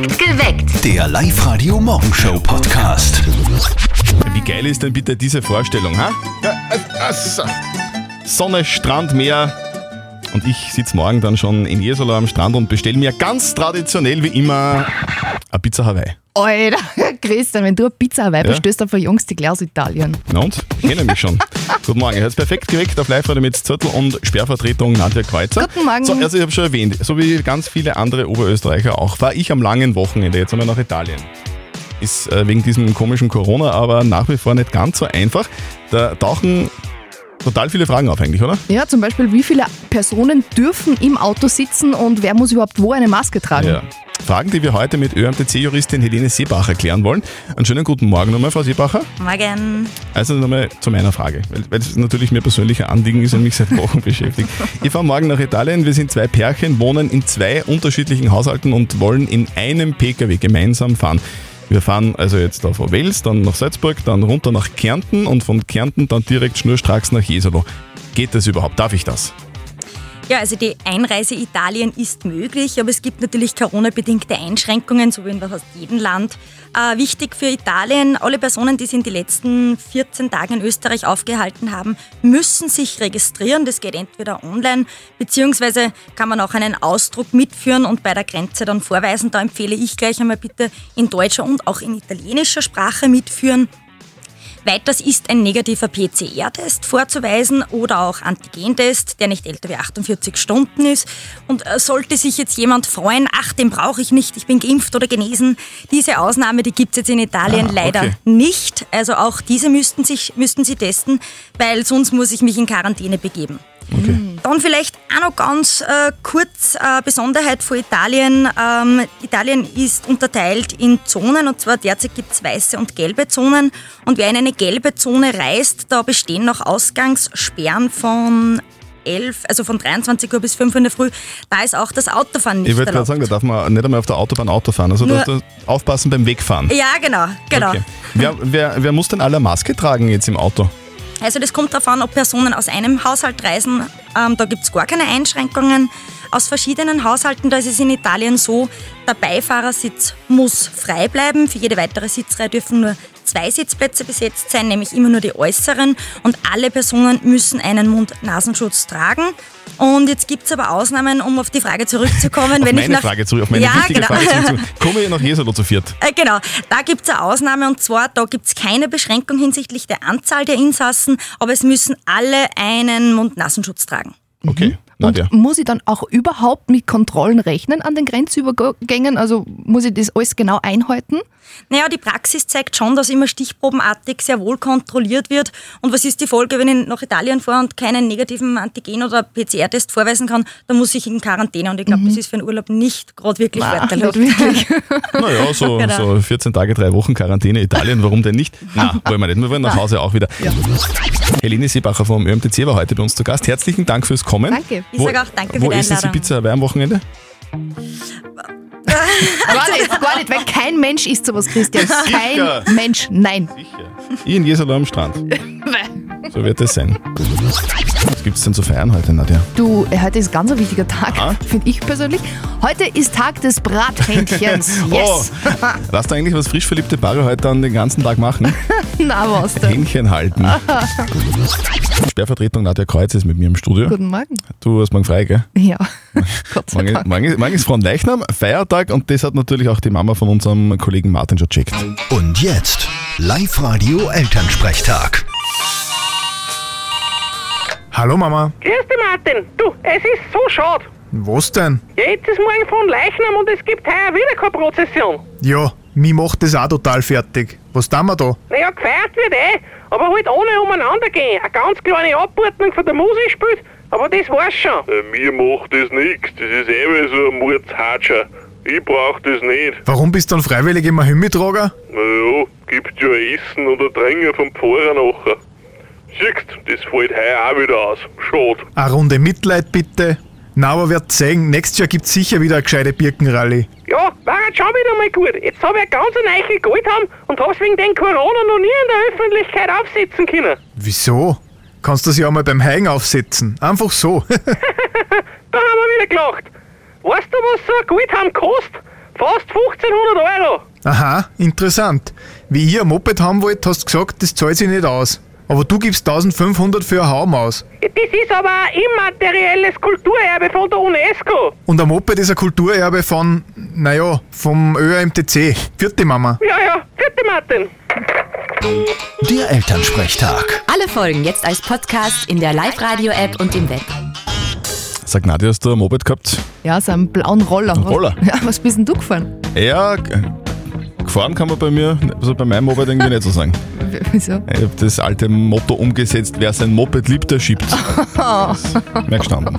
Geweckt. Der Live-Radio-Morgenshow-Podcast. Wie geil ist denn bitte diese Vorstellung, ha? Ja, äh, äh, so. Sonne, Strand, Meer. Und ich sitze morgen dann schon in Jesolo am Strand und bestelle mir ganz traditionell wie immer eine Pizza Hawaii. Alter, Christian, wenn du eine Pizza Hawaii Ja. bestellst, dann verjüngst du gleich aus Italien. Na und? Ich kenne mich schon. Guten Morgen. Ihr hört perfekt geweckt auf Live-Radio mit Zürtel und Sperrvertretung Nadja Kreuzer. Guten Morgen. So, also ich habe schon erwähnt, so wie ganz viele andere Oberösterreicher auch, war ich am langen Wochenende jetzt einmal nach Italien. Ist äh, wegen diesem komischen Corona aber nach wie vor nicht ganz so einfach. Da tauchen total viele Fragen auf eigentlich, oder? Ja, zum Beispiel, wie viele Personen dürfen im Auto sitzen und wer muss überhaupt wo eine Maske tragen? Ja. Fragen, die wir heute mit ÖMTC-Juristin Helene Seebacher klären wollen. Einen schönen guten Morgen nochmal, Frau Seebacher. Morgen. Also nochmal zu meiner Frage, weil, weil es natürlich mir persönlich ein Anliegen ist und mich seit Wochen beschäftigt. Ich fahre morgen nach Italien, wir sind zwei Pärchen, wohnen in zwei unterschiedlichen Haushalten und wollen in einem Pkw gemeinsam fahren. Wir fahren also jetzt da von Wels, dann nach Salzburg, dann runter nach Kärnten und von Kärnten dann direkt schnurstracks nach Jesolo. Geht das überhaupt? Darf ich das? Ja, also die Einreise Italien ist möglich, aber es gibt natürlich Corona-bedingte Einschränkungen, so wie in fast jedem Land. Äh, wichtig für Italien, alle Personen, die sich in den letzten 14 Tagen in Österreich aufgehalten haben, müssen sich registrieren. Das geht entweder online, beziehungsweise kann man auch einen Ausdruck mitführen und bei der Grenze dann vorweisen. Da empfehle ich gleich einmal bitte in deutscher und auch in italienischer Sprache mitführen. Weiters ist ein negativer PCR-Test vorzuweisen oder auch Antigentest, der nicht älter wie 48 Stunden ist. Und äh, sollte sich jetzt jemand freuen, ach, den brauche ich nicht, ich bin geimpft oder genesen, diese Ausnahme, die gibt es jetzt in Italien Ah, leider okay. nicht. Also auch diese müssten, sich, müssten sie testen, weil sonst muss ich mich in Quarantäne begeben. Okay. Dann vielleicht auch noch ganz äh, kurz äh, Besonderheit von Italien. Ähm, Italien ist unterteilt in Zonen und zwar derzeit gibt es weiße und gelbe Zonen. Und wer in eine gelbe Zone reist, da bestehen noch Ausgangssperren von 11, also von 23 Uhr bis 5 Uhr in der Früh. Da ist auch das Autofahren nicht Ich wollte gerade sagen, da darf man nicht einmal auf der Autobahn Auto fahren. Also Nur- da aufpassen beim Wegfahren. Ja, genau, genau. Okay. Wer, wer, wer muss denn alle Maske tragen jetzt im Auto? Also das kommt darauf an, ob Personen aus einem Haushalt reisen. Ähm, da gibt es gar keine Einschränkungen. Aus verschiedenen Haushalten, da ist es in Italien so, der Beifahrersitz muss frei bleiben. Für jede weitere Sitzreihe dürfen nur zwei Sitzplätze besetzt sein, nämlich immer nur die äußeren. Und alle Personen müssen einen Mund-Nasenschutz tragen. Und jetzt gibt es aber Ausnahmen, um auf die Frage zurückzukommen. Auf wenn meine ich nach Frage zurück, auf meine ja, wichtige genau. Frage zurück. Komme ich nach Jesolo zu viert? Äh, Genau, da gibt es eine Ausnahme und zwar, da gibt es keine Beschränkung hinsichtlich der Anzahl der Insassen, aber es müssen alle einen Mund-Nasenschutz tragen. Okay, Nadja. Und muss ich dann auch überhaupt mit Kontrollen rechnen an den Grenzübergängen? Also muss ich das alles genau einhalten? Naja, die Praxis zeigt schon, dass immer stichprobenartig sehr wohl kontrolliert wird. Und was ist die Folge, wenn ich nach Italien fahre und keinen negativen Antigen- oder PCR-Test vorweisen kann? Dann muss ich in Quarantäne. Und ich glaube, das ist für einen Urlaub nicht gerade wirklich wirklich. Naja, so, Genau. so 14 Tage, drei Wochen Quarantäne Italien, warum denn nicht? Na, wollen wir nicht. Wir wollen nach Hause auch wieder. Helene Seebacher vom ÖMTC war heute bei uns zu Gast. Herzlichen Dank fürs Kommen. Danke. Ich sag auch danke für Wo die essen Sie. Pizza Hawaii am Wochenende? gar nicht, gar nicht, weil kein Mensch isst sowas, Christian. Sicher. Kein Mensch, nein. Sicher. Ich in Jesolo am Strand. So wird es sein. Was gibt es denn zu feiern heute, Nadja? Du, heute ist ganz ein wichtiger Tag, Ah. finde ich persönlich. Heute ist Tag des Brathähnchens. Yes. Oh, lass da eigentlich was frisch verliebte Paare heute dann den ganzen Tag machen? Na, was denn? Hähnchen halten. Sperrvertretung Nadja Kreuz ist mit mir im Studio. Guten Morgen. Du hast morgen frei, gell? Ja, Gott sei Morgen, Dank. morgen, ist- morgen ist Fronleichnam, Feiertag und das hat natürlich auch die Mama von unserem Kollegen Martin schon checkt. Und jetzt Live-Radio Elternsprechtag. Hallo Mama. Grüß dich, Martin. Du, es ist so schade. Was denn? Ja, jetzt ist morgen von Leichnam und es gibt heuer wieder keine Prozession. Ja, mich macht das auch total fertig. Was tun wir da? Naja, gefeiert wird eh, aber halt ohne umeinander gehen. Eine ganz kleine Abordnung von der Musik spielt, aber das war's schon. Äh, Mir macht das nix. Das ist eh wie so ein Mordshatscher. Ich brauch das nicht. Warum bist du dann freiwillig immer Himmeltrager? Naja, gibt ja Essen oder Trinken vom Pfarrer nachher. Siehst, das fällt heuer auch wieder aus. Schade. Eine Runde Mitleid bitte. Na, aber wird sehen, nächstes Jahr gibt's sicher wieder eine gescheite Birkenrallye. Ja, war jetzt schon wieder mal gut. Jetzt habe ich eine ganz neue Goldham und hab's wegen den Corona noch nie in der Öffentlichkeit aufsetzen können. Wieso? Kannst du sie auch mal beim Heigen aufsetzen? Einfach so. Da haben wir wieder gelacht. Weißt du, was so ein Goldham kostet? Fast 1500 Euro. Aha, interessant. Wie ich ein Moped haben wollt, hast du gesagt, das zahlt sich nicht aus. Aber du gibst 1500 für eine Haumaus. Das ist aber ein immaterielles Kulturerbe von der UNESCO. Und ein Moped ist ein Kulturerbe von, naja, vom ÖMTC. Vierte Mama. Ja, ja, vierte Martin. Der Elternsprechtag. Alle Folgen jetzt als Podcast in der Live-Radio-App und im Web. Sag Nadja, hast du ein Moped gehabt? Ja, so einen blauen Roller. Ein Roller? Ja, was bist denn du gefahren? Ja, gefahren kann man bei mir, also bei meinem Moped irgendwie nicht so sagen. Wieso? Ich habe das alte Motto umgesetzt, wer sein Moped liebt, der schiebt. Mehr gestanden.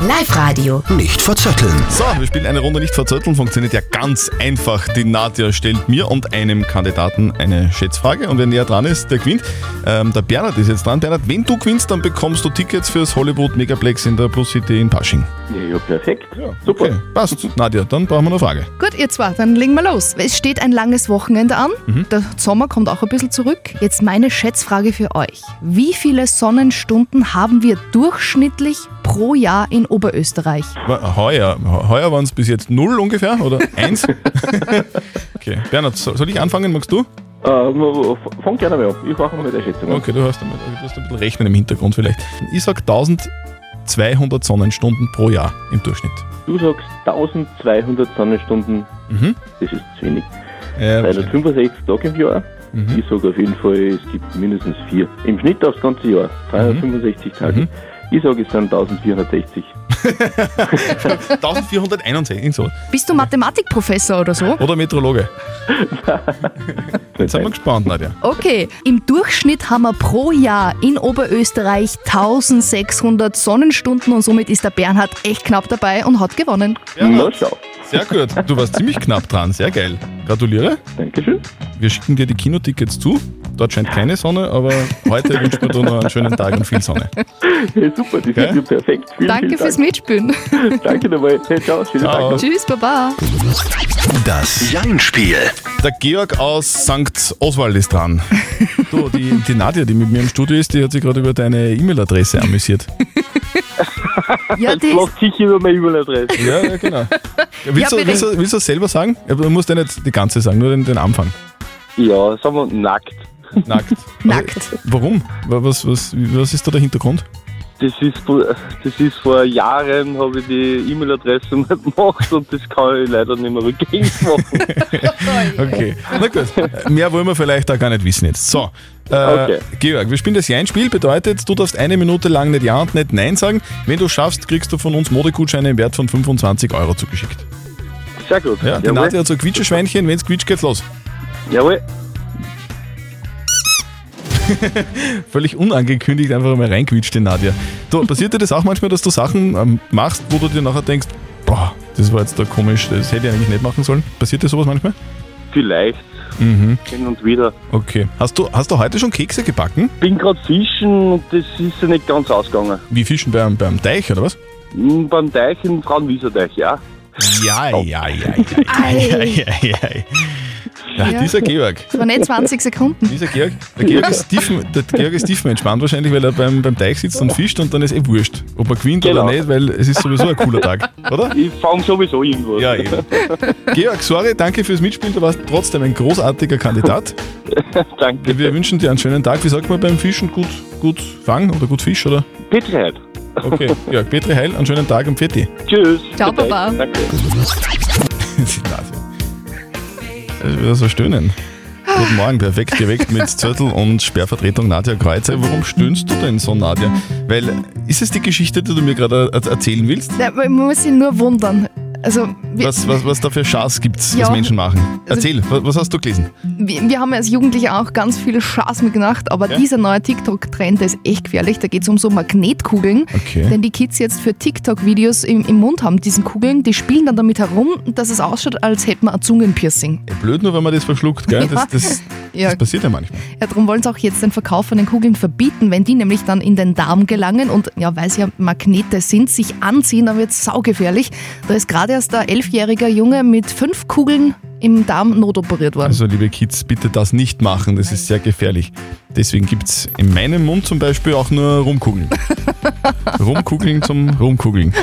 Live-Radio. Nicht verzetteln. So, wir spielen eine Runde nicht verzötteln. Funktioniert ja ganz einfach. Die Nadja stellt mir und einem Kandidaten eine Schätzfrage und wer näher dran ist, der gewinnt. Ähm, der Bernhard ist jetzt dran. Bernhard, wenn du gewinnst, dann bekommst du Tickets fürs Hollywood Megaplex in der Plus City in Pasching. Ja, perfekt. Super. Okay, passt. Nadja, dann brauchen wir eine Frage. Gut, ihr zwei, dann legen wir los. Es steht ein langes Wochenende an. Der Sommer kommt auch ein bisschen zurück. Jetzt meine Schätzfrage für euch. Wie viele Sonnenstunden haben wir durchschnittlich pro Jahr in Oberösterreich? Heuer, heuer waren es bis jetzt null ungefähr oder eins? okay, Bernhard, so- soll ich anfangen? Magst du? Ähm, fang gerne mal an. Ich mache mal die Schätzung. an. Okay, du hast, damit, du hast ein bisschen Rechnen im Hintergrund vielleicht. Ich sag 1200 Sonnenstunden pro Jahr im Durchschnitt. Du sagst 1200 Sonnenstunden, Mhm. das ist zu wenig. Ja, 365 Tage im Jahr. Mhm. Ich sage auf jeden Fall, es gibt mindestens vier. Im Schnitt aufs ganze Jahr. 365 Tage. Mhm. Ich sage, es sind 1460. 1461 so. Bist du Mathematikprofessor oder so? Oder Meteorologe. Jetzt sind wir gespannt, Nadja. Okay, im Durchschnitt haben wir pro Jahr in Oberösterreich 1600 Sonnenstunden und somit ist der Bernhard echt knapp dabei und hat gewonnen. Na Bernhard, schau. Sehr gut. Du warst ziemlich knapp dran. Sehr geil. Gratuliere. Dankeschön. Wir schicken dir die Kinotickets zu. Dort scheint keine Sonne, aber heute wünschen wir dir noch einen schönen Tag und viel Sonne. Ja, super, das Gell? ist ja perfekt. Vielen, Danke vielen fürs. Mitspielen. Danke dabei. Hey, ciao. Schönen Ciao. Tag. Tschüss, Baba. Das Jein-Spiel. Der Georg aus St. Oswald ist dran. Du, die, die Nadja, die mit mir im Studio ist, die hat sich gerade über deine E-Mail-Adresse amüsiert. Ja, das, Lass dich über meine E-Mail-Adresse. Ja, ja, genau. Willst, Ja, du, willst, du, willst du das selber sagen? Ja, Du musst ja nicht die ganze sagen, nur den, den Anfang. Ja, sagen wir nackt. Nackt. Nackt. Also, warum? Wa- Was, was, was ist da der Hintergrund? Das ist, das ist vor Jahren, habe ich die E-Mail-Adresse mal gemacht und das kann ich leider nicht mehr rückgängig machen. Okay, na gut. Mehr wollen wir vielleicht auch gar nicht wissen jetzt. So, äh, Okay. Georg, wir spielen das Ja-Spiel, bedeutet, du darfst eine Minute lang nicht Ja und nicht Nein sagen. Wenn du schaffst, kriegst du von uns Modegutscheine im Wert von 25 Euro zugeschickt. Sehr gut. Ja, die. Nadja hat so ein Quietscheschweinchen, wenn es quietscht, geht's los. Jawohl. Völlig unangekündigt einfach mal reinquietscht, die Nadja. Du, passiert dir das auch manchmal, dass du Sachen ähm, machst, wo du dir nachher denkst, boah, das war jetzt da komisch, das hätte ich eigentlich nicht machen sollen? Passiert dir sowas manchmal? Vielleicht. Mhm. Hin und wieder. Okay. Hast du, hast du heute schon Kekse gebacken? Bin gerade fischen und das ist ja nicht ganz ausgegangen. Wie Fischen beim, beim Teich, oder was? Hm, Beim Teich im Frauenwieserteich, ja. Ja, ja, ja, ja, ja, ja, ja, ja. Ja, Ja. dieser Georg, das waren nicht 20 Sekunden. dieser Georg, der Georg ist tief, der Georg ist tiefenentspannt wahrscheinlich, weil er beim, beim Teich sitzt und fischt und dann ist eh wurscht, ob er gewinnt Genau. oder nicht, weil es ist sowieso ein cooler Tag, oder? Ich fange sowieso irgendwo. Ja, eben. Georg, sorry, danke fürs Mitspielen, du warst trotzdem ein großartiger Kandidat. Danke. Wir wünschen dir einen schönen Tag. Wie sagt man beim Fischen? Gut, gut fangen oder gut Fisch, oder? Petri halt. Okay, Georg, Petri Heil, einen schönen Tag und Pfitti. Tschüss. Ciao, Baba. Danke. Das ist wieder so stöhnen. Guten Morgen, perfekt geweckt mit Zürtel und Sperrvertretung Nadja Kreuzer. Warum stöhnst du denn so, Nadja? Weil, ist es die Geschichte, die du mir gerade er- erzählen willst? Ja, Man muss sich nur wundern. Also, wir, Was, was, was da für Schaß gibt was Ja. Menschen machen? Erzähl, was, was hast du gelesen? wir, wir haben ja als Jugendliche auch ganz viel Spaß mitgemacht, aber Ja. dieser neue TikTok-Trend der ist echt gefährlich. Da geht es um so Magnetkugeln. Okay. Denn die Kids jetzt für TikTok-Videos im, im Mund haben, diesen Kugeln, die spielen dann damit herum, dass es ausschaut, als hätte man ein Zungenpiercing. Blöd nur, wenn man das verschluckt, gell? Das, das, Ja. das passiert ja manchmal. Ja, darum wollen sie auch jetzt den Verkauf von den Kugeln verbieten, wenn die nämlich dann in den Darm gelangen und ja, weil sie ja Magnete sind, sich anziehen, dann wird es saugefährlich. Da ist gerade erst ein elfjähriger Junge mit fünf Kugeln im Darm notoperiert worden. Also, liebe Kids, bitte das nicht machen, das ist sehr gefährlich. Deswegen gibt es in meinem Mund zum Beispiel auch nur Rumkugeln. Rumkugeln zum Rumkugeln.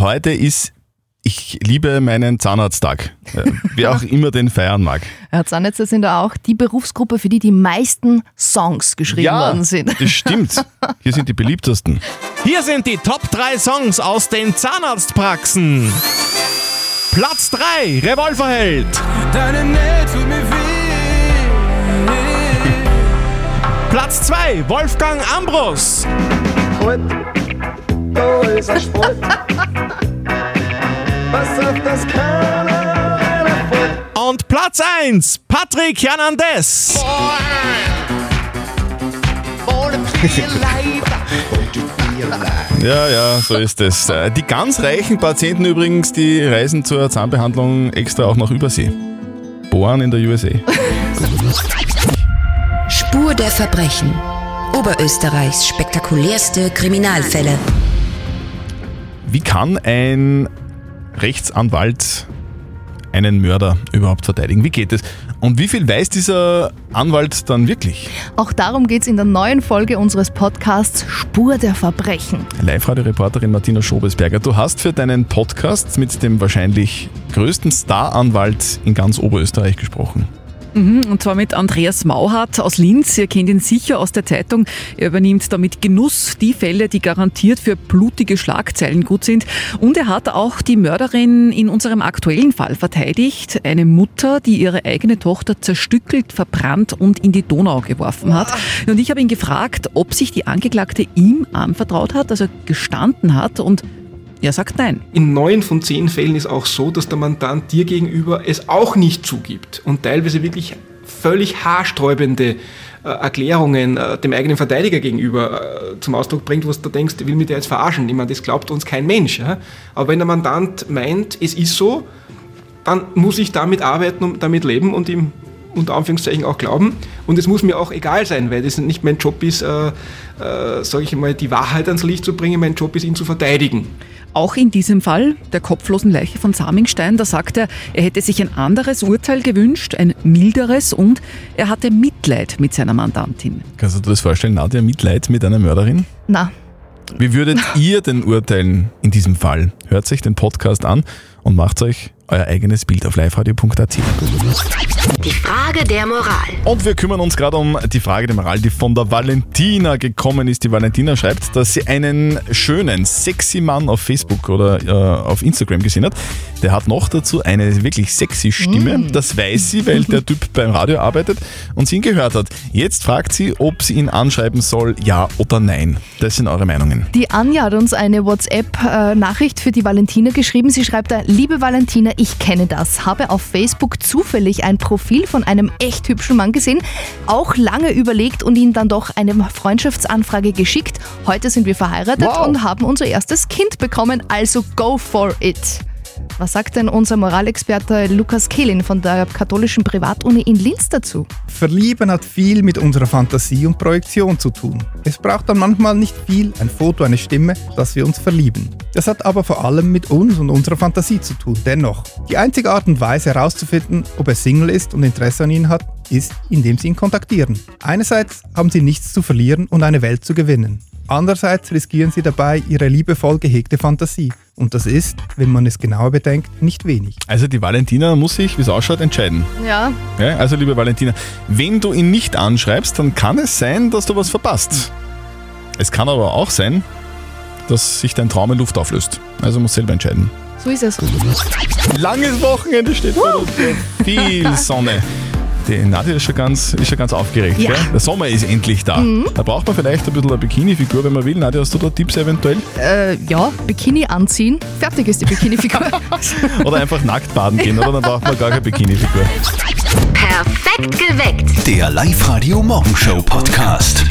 Heute ist ich liebe meinen Zahnarzttag. Äh, Wer auch immer den feiern mag. Ja, Zahnärzte sind da auch die Berufsgruppe, für die die meisten Songs geschrieben worden sind. das stimmt. Hier sind die beliebtesten. Hier sind die Top 3 Songs aus den Zahnarztpraxen. Platz 3, Revolverheld. Deine Nähe tut mir weh. Platz 2, Wolfgang Ambros. Da ist ein Spalt. Und Platz 1, Patrick Hernandez. Ja, ja, so ist es. Äh, Die ganz reichen Patienten übrigens, die reisen zur Zahnbehandlung extra auch nach Übersee. Bohren in der USA. Spur der Verbrechen. Oberösterreichs spektakulärste Kriminalfälle. Wie kann ein Rechtsanwalt einen Mörder überhaupt verteidigen? Wie geht es? Und wie viel weiß dieser Anwalt dann wirklich? Auch darum geht es in der neuen Folge unseres Podcasts Spur der Verbrechen. Live-Radio-Reporterin Martina Schobesberger, du hast für deinen Podcast mit dem wahrscheinlich größten Staranwalt in ganz Oberösterreich gesprochen. Mhm, und zwar mit Andreas Mauhardt aus Linz. Ihr kennt ihn sicher aus der Zeitung. Er übernimmt damit Genuss die Fälle, die garantiert für blutige Schlagzeilen gut sind. Und er hat auch die Mörderin in unserem aktuellen Fall verteidigt. Eine Mutter, die ihre eigene Tochter zerstückelt, verbrannt und in die Donau geworfen hat. Und ich habe ihn gefragt, ob sich die Angeklagte ihm anvertraut hat, also gestanden hat. Und er sagt nein. In neun von zehn Fällen ist auch so, dass der Mandant dir gegenüber es auch nicht zugibt und teilweise wirklich völlig haarsträubende äh, Erklärungen äh, dem eigenen Verteidiger gegenüber äh, zum Ausdruck bringt, was du denkst, will mich der jetzt verarschen? Ich meine, das glaubt uns kein Mensch. Ja? Aber wenn der Mandant meint, es ist so, dann muss ich damit arbeiten und damit leben und ihm unter Anführungszeichen auch glauben. Und es muss mir auch egal sein, weil das nicht mein Job ist, äh, äh, sage ich mal, die Wahrheit ans Licht zu bringen. Mein Job ist, ihn zu verteidigen. Auch in diesem Fall, der kopflosen Leiche von Samingstein, da sagt er, er hätte sich ein anderes Urteil gewünscht, ein milderes und er hatte Mitleid mit seiner Mandantin. Kannst du dir das vorstellen, Nadja, Mitleid mit einer Mörderin? Na, Wie würdet ihr denn urteilen in diesem Fall? Hört sich den Podcast an und macht euch euer eigenes Bild auf liveradio.at. Die Frage der Moral. Und wir kümmern uns gerade um die Frage der Moral, die von der Valentina gekommen ist. Die Valentina schreibt, dass sie einen schönen, sexy Mann auf Facebook oder äh, auf Instagram gesehen hat. Der hat noch dazu eine wirklich sexy Stimme. Mm. Das weiß sie, weil der Typ beim Radio arbeitet und sie ihn gehört hat. Jetzt fragt sie, ob sie ihn anschreiben soll, ja oder nein. Das sind eure Meinungen. Die Anja hat uns eine WhatsApp-Nachricht für die Valentina geschrieben. Sie schreibt da, liebe Valentina, ich kenne das. Habe auf Facebook zufällig ein Profil von einem echt hübschen Mann gesehen, auch lange überlegt und ihm dann doch eine Freundschaftsanfrage geschickt. Heute sind wir verheiratet Wow. und haben unser erstes Kind bekommen, also go for it. Was sagt denn unser Moralexperte Lukas Kehlin von der katholischen Privatuni in Linz dazu? Verlieben hat viel mit unserer Fantasie und Projektion zu tun. Es braucht dann manchmal nicht viel, ein Foto, eine Stimme, dass wir uns verlieben. Das hat aber vor allem mit uns und unserer Fantasie zu tun. Dennoch, die einzige Art und Weise herauszufinden, ob er Single ist und Interesse an ihnen hat, ist, indem sie ihn kontaktieren. Einerseits haben sie nichts zu verlieren und eine Welt zu gewinnen. Andererseits riskieren sie dabei ihre liebevoll gehegte Fantasie. Und das ist, wenn man es genauer bedenkt, nicht wenig. Also die Valentina muss sich, wie es ausschaut, entscheiden. Ja, Ja, also liebe Valentina, wenn du ihn nicht anschreibst, dann kann es sein, dass du was verpasst. Es kann aber auch sein, dass sich dein Traum in Luft auflöst. Also musst selber entscheiden. so ist es. Langes Wochenende steht vor uns. Viel Sonne. Die Nadja ist schon ganz, ist schon ganz aufgeregt. Ja. Gell? Der Sommer ist endlich da. Mhm. Da braucht man vielleicht ein bisschen eine Bikini-Figur, wenn man will. Nadja, hast du da Tipps eventuell? Äh, ja, Bikini anziehen, fertig ist die Bikini-Figur. Oder einfach nackt baden gehen, oder? Dann braucht man gar keine Bikini-Figur. Perfekt geweckt. Der Live-Radio Morgenshow Podcast.